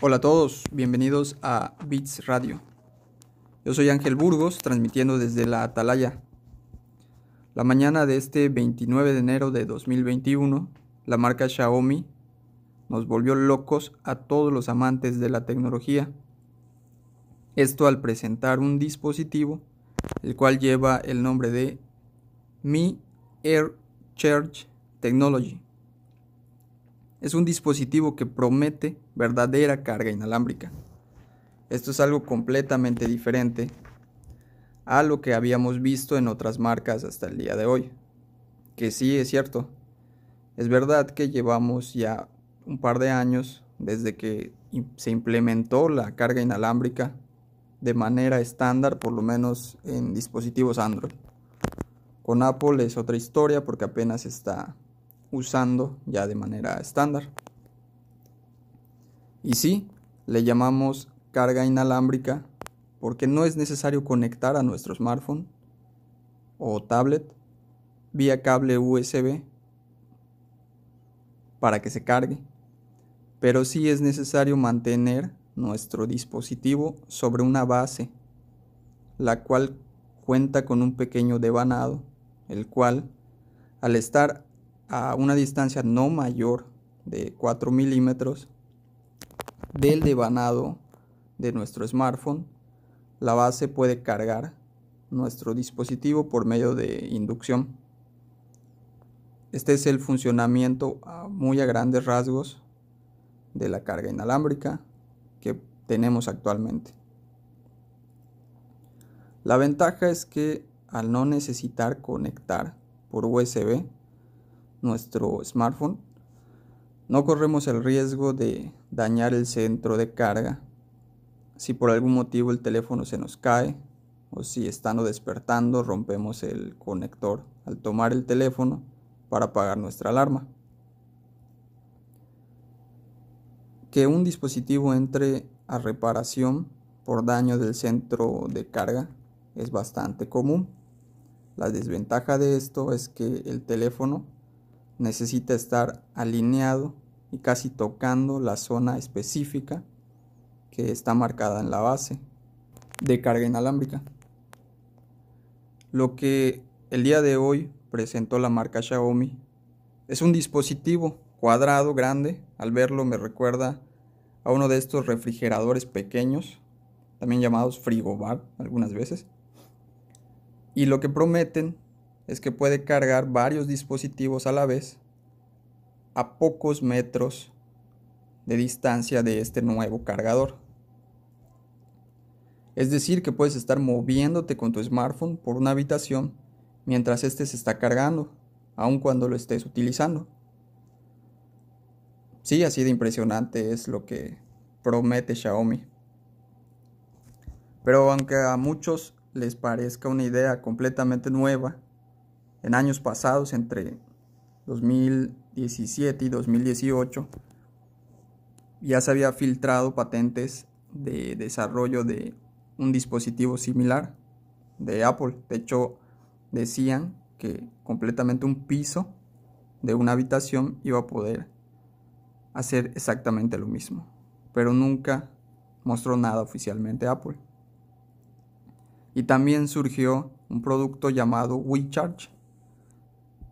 Hola a todos, bienvenidos a Beats Radio. Yo soy Ángel Burgos, transmitiendo desde la Atalaya. La mañana de este 29 de enero de 2021, la marca Xiaomi nos volvió locos a todos los amantes de la tecnología. Esto al presentar un dispositivo, el cual lleva el nombre de Mi Air Charge Technology. Es un dispositivo que promete verdadera carga inalámbrica. Esto es algo completamente diferente a lo que habíamos visto en otras marcas hasta el día de hoy. Que sí es cierto. Es verdad que llevamos ya un par de años desde que se implementó la carga inalámbrica de manera estándar, por lo menos en dispositivos Android. Con Apple es otra historia porque apenas está usando ya de manera estándar. Y sí, le llamamos carga inalámbrica porque no es necesario conectar a nuestro smartphone o tablet vía cable USB para que se cargue, pero sí es necesario mantener nuestro dispositivo sobre una base, la cual cuenta con un pequeño devanado, el cual, al estar a una distancia no mayor de 4 milímetros del devanado de nuestro smartphone, la base puede cargar nuestro dispositivo por medio de inducción. Este es el funcionamiento muy a grandes rasgos de la carga inalámbrica que tenemos actualmente. La ventaja es que al no necesitar conectar por USB, nuestro smartphone, no corremos el riesgo de dañar el centro de carga si por algún motivo el teléfono se nos cae o si estando despertando rompemos el conector al tomar el teléfono para apagar nuestra alarma. Que un dispositivo entre a reparación por daño del centro de carga es bastante común. La desventaja de esto es que el teléfono necesita estar alineado y casi tocando la zona específica que está marcada en la base de carga inalámbrica. Lo que el día de hoy presentó la marca Xiaomi es un dispositivo cuadrado grande. Al verlo me recuerda a uno de estos refrigeradores pequeños, también llamados frigobar algunas veces. Y lo que prometen es que puede cargar varios dispositivos a la vez a pocos metros de distancia de este nuevo cargador. Es decir, que puedes estar moviéndote con tu smartphone por una habitación mientras este se está cargando, aun cuando lo estés utilizando. Sí, así de impresionante es lo que promete Xiaomi. Pero aunque a muchos les parezca una idea completamente nueva, en años pasados, entre 2017 y 2018, ya se había filtrado patentes de desarrollo de un dispositivo similar de Apple. De hecho, decían que completamente un piso de una habitación iba a poder hacer exactamente lo mismo. Pero nunca mostró nada oficialmente Apple. Y también surgió un producto llamado WeCharge,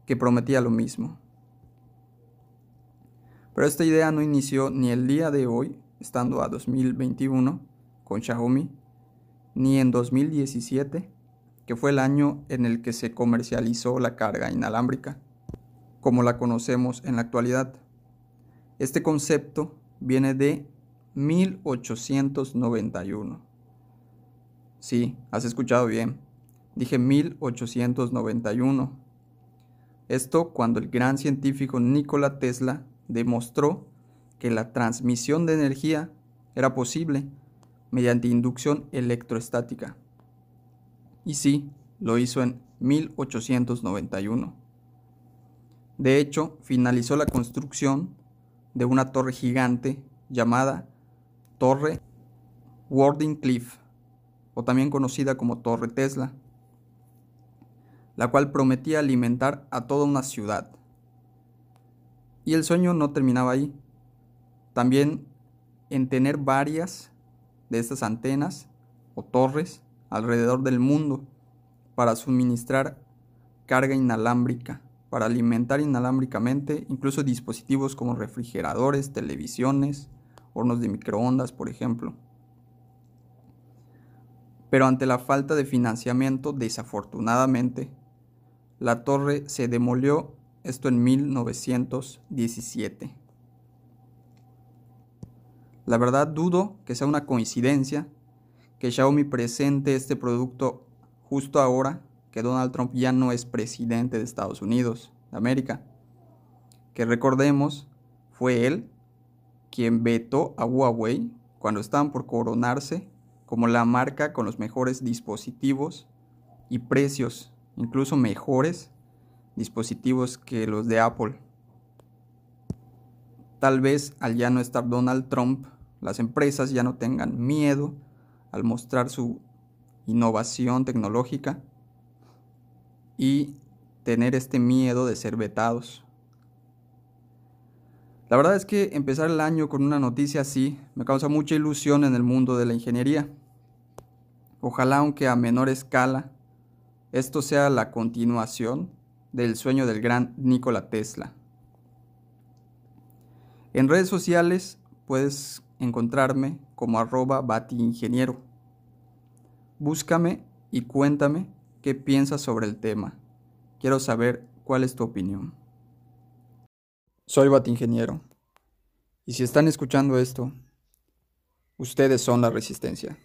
que prometía lo mismo. Pero esta idea no inició ni el día de hoy, estando a 2021 con Xiaomi, ni en 2017, que fue el año en el que se comercializó la carga inalámbrica, como la conocemos en la actualidad. Este concepto viene de 1891. Sí, has escuchado bien. Dije 1891 esto cuando el gran científico Nikola Tesla demostró que la transmisión de energía era posible mediante inducción electroestática. Y sí, lo hizo en 1891. De hecho, finalizó la construcción de una torre gigante llamada Torre Wardenclyffe, o también conocida como Torre Tesla la cual prometía alimentar a toda una ciudad. Y el sueño no terminaba ahí. También en tener varias de estas antenas o torres alrededor del mundo para suministrar carga inalámbrica, para alimentar inalámbricamente incluso dispositivos como refrigeradores, televisiones, hornos de microondas, por ejemplo. Pero ante la falta de financiamiento, desafortunadamente, la torre se demolió, esto en 1917. La verdad dudo que sea una coincidencia que Xiaomi presente este producto justo ahora que Donald Trump ya no es presidente de Estados Unidos de América. Que recordemos, fue él quien vetó a Huawei cuando estaban por coronarse como la marca con los mejores dispositivos y precios, incluso mejores dispositivos que los de Apple. Tal vez al ya no estar Donald Trump, las empresas ya no tengan miedo al mostrar su innovación tecnológica y tener este miedo de ser vetados. La verdad es que empezar el año con una noticia así me causa mucha ilusión en el mundo de la ingeniería. Ojalá, aunque a menor escala, esto sea la continuación del sueño del gran Nikola Tesla. En redes sociales puedes encontrarme como arroba batiingeniero. Búscame y cuéntame qué piensas sobre el tema. Quiero saber cuál es tu opinión. Soy Batingeniero. Y si están escuchando esto, ustedes son la resistencia.